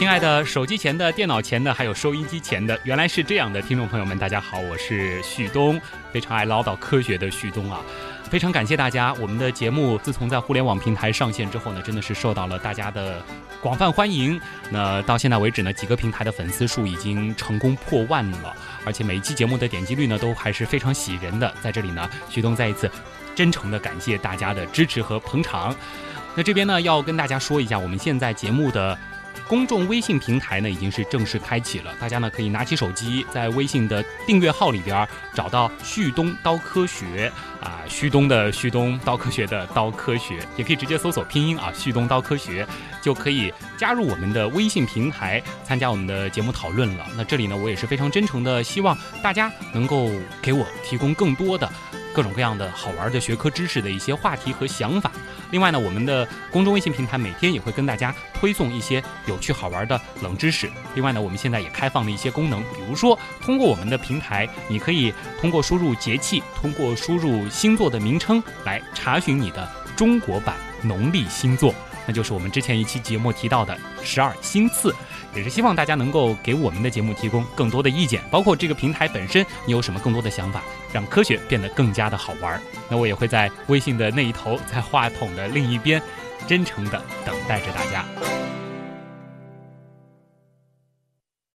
亲爱的手机前的、电脑前的，还有收音机前的，原来是这样的听众朋友们，大家好，我是旭东，非常爱唠叨科学的旭东啊。非常感谢大家，我们的节目自从在互联网平台上线之后呢，真的是受到了大家的广泛欢迎。那到现在为止呢，几个平台的粉丝数已经成功破万了，而且每一期节目的点击率呢都还是非常喜人的。在这里呢，旭东再一次真诚的感谢大家的支持和捧场。那这边呢，要跟大家说一下，我们现在节目的。公众微信平台呢已经是正式开启了，大家呢可以拿起手机，在微信的订阅号里边找到“旭东刀科学”啊，旭东的旭东刀科学的刀科学，也可以直接搜索拼音啊，旭东刀科学，就可以加入我们的微信平台，参加我们的节目讨论了。那这里呢，我也是非常真诚的，希望大家能够给我提供更多的。各种各样的好玩的学科知识的一些话题和想法。另外呢，我们的公众微信平台每天也会跟大家推送一些有趣好玩的冷知识。另外呢，我们现在也开放了一些功能，比如说通过我们的平台，你可以通过输入节气，通过输入星座的名称来查询你的中国版农历星座。那就是我们之前一期节目提到的十二星次，也是希望大家能够给我们的节目提供更多的意见，包括这个平台本身，你有什么更多的想法，让科学变得更加的好玩。那我也会在微信的那一头，在话筒的另一边，真诚的等待着大家。